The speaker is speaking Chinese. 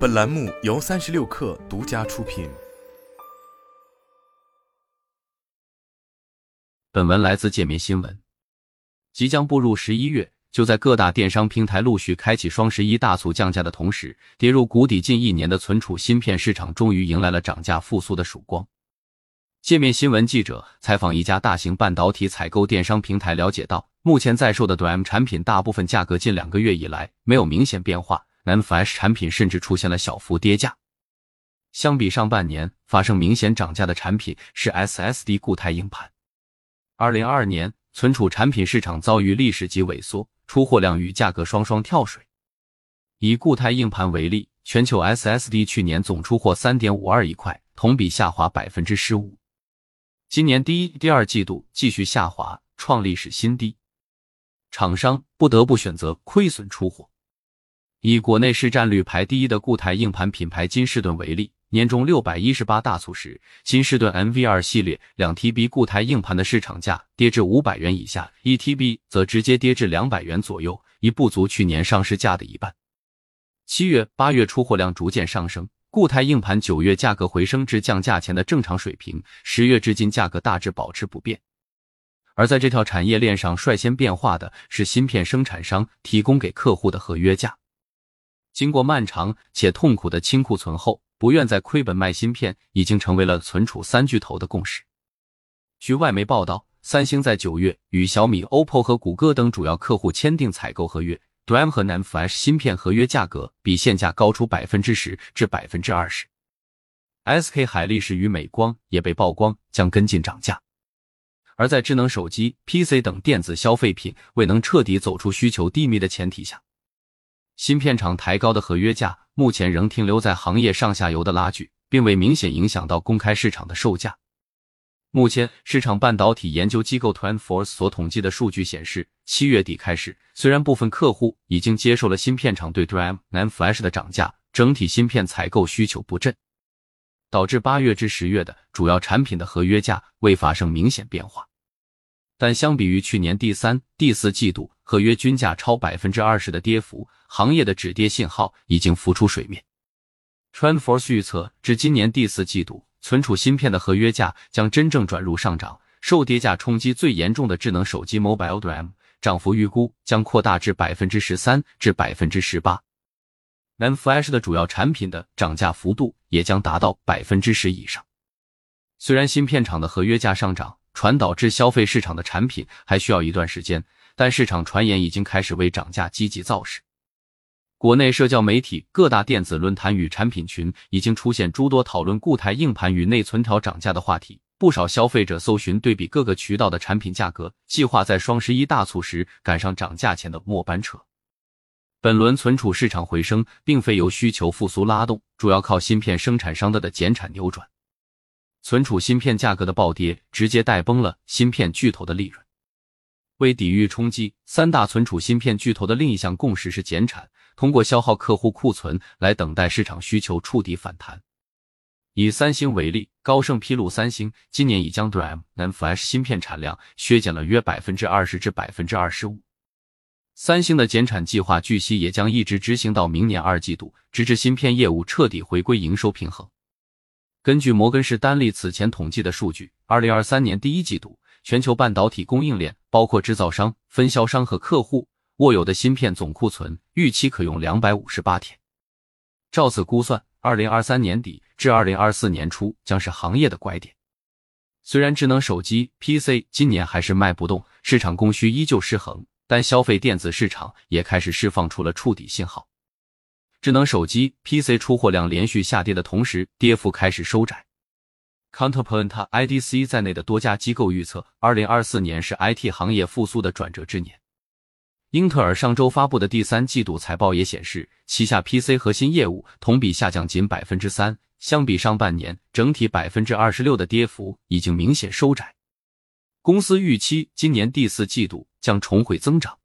本栏目由三十六氪独家出品。本文来自界面新闻。即将步入十一月，就在各大电商平台陆续开启双十一大促降价的同时，跌入谷底近一年的存储芯片市场终于迎来了涨价复苏的曙光。界面新闻记者采访一家大型半导体采购电商平台，了解到，目前在售的 DRAM 产品大部分价格近两个月以来没有明显变化 NFS 产品甚至出现了小幅跌价。相比上半年发生明显涨价的产品是 SSD 固态硬盘。二零二二年存储产品市场遭遇历史级萎缩，出货量与价格双双跳水。以固态硬盘为例，全球 SSD 去年总出货三点五二亿块，同比下滑百分之十五。今年第一、第二季度继续下滑，创历史新低，厂商不得不选择亏损出货。以国内市占率排第一的固态硬盘品牌金士顿为例，年终六百一十八大促时，金士顿 NV2 系列两 TB 固态硬盘的市场价跌至五百元以下，一 TB 则直接跌至两百元左右，已不足去年上市价的一半。七月、八月出货量逐渐上升。固态硬盘九月价格回升至降价前的正常水平，十月至今价格大致保持不变。而在这条产业链上率先变化的是芯片生产商提供给客户的合约价。经过漫长且痛苦的清库存后，不愿再亏本卖芯片已经成为了存储三巨头的共识。据外媒报道，三星在九月与小米、OPPO 和谷歌等主要客户签订采购合约。DRAM 和 NAND Flash 芯片合约价格比现价高出百分之十至百分之二十。SK 海力士与美光也被曝光将跟进涨价。而在智能手机、PC 等电子消费品未能彻底走出需求低迷的前提下，芯片厂抬高的合约价目前仍停留在行业上下游的拉锯，并未明显影响到公开市场的售价。目前，市场半导体研究机构 TrendForce 所统计的数据显示，七月底开始，虽然部分客户已经接受了芯片厂对 DRAM、NAND Flash 的涨价，整体芯片采购需求不振，导致八月至十月的主要产品的合约价未发生明显变化。但相比于去年第三、第四季度合约均价超百分之二十的跌幅，行业的止跌信号已经浮出水面。TrendForce 预测，至今年第四季度。存储芯片的合约价将真正转入上涨，受跌价冲击最严重的智能手机 Mobile DRAM 涨幅预估将扩大至百分之十三至百分之十八。n a n Flash 的主要产品的涨价幅度也将达到百分之十以上。虽然芯片厂的合约价上涨传导至消费市场的产品还需要一段时间，但市场传言已经开始为涨价积极造势。国内社交媒体、各大电子论坛与产品群已经出现诸多讨论固态硬盘与内存条涨价的话题。不少消费者搜寻对比各个渠道的产品价格，计划在双十一大促时赶上涨价前的末班车。本轮存储市场回升，并非由需求复苏拉动，主要靠芯片生产商的的减产扭转。存储芯片价格的暴跌，直接带崩了芯片巨头的利润。为抵御冲击，三大存储芯片巨头的另一项共识是减产。通过消耗客户库存来等待市场需求触底反弹。以三星为例，高盛披露，三星今年已将 DRAM、NAND Flash 芯片产量削减了约百分之二十至百分之二十五。三星的减产计划据悉也将一直执行到明年二季度，直至芯片业务彻底回归营收平衡。根据摩根士丹利此前统计的数据，二零二三年第一季度，全球半导体供应链包括制造商、分销商和客户。握有的芯片总库存预期可用两百五十八天，照此估算，二零二三年底至二零二四年初将是行业的拐点。虽然智能手机 PC 今年还是卖不动，市场供需依旧失衡，但消费电子市场也开始释放出了触底信号。智能手机 PC 出货量连续下跌的同时，跌幅开始收窄。Counterpoint、IDC 在内的多家机构预测，二零二四年是 IT 行业复苏的转折之年。英特尔上周发布的第三季度财报也显示，旗下 PC 核心业务同比下降仅百分之三，相比上半年整体百分之二十六的跌幅已经明显收窄。公司预期今年第四季度将重回增长。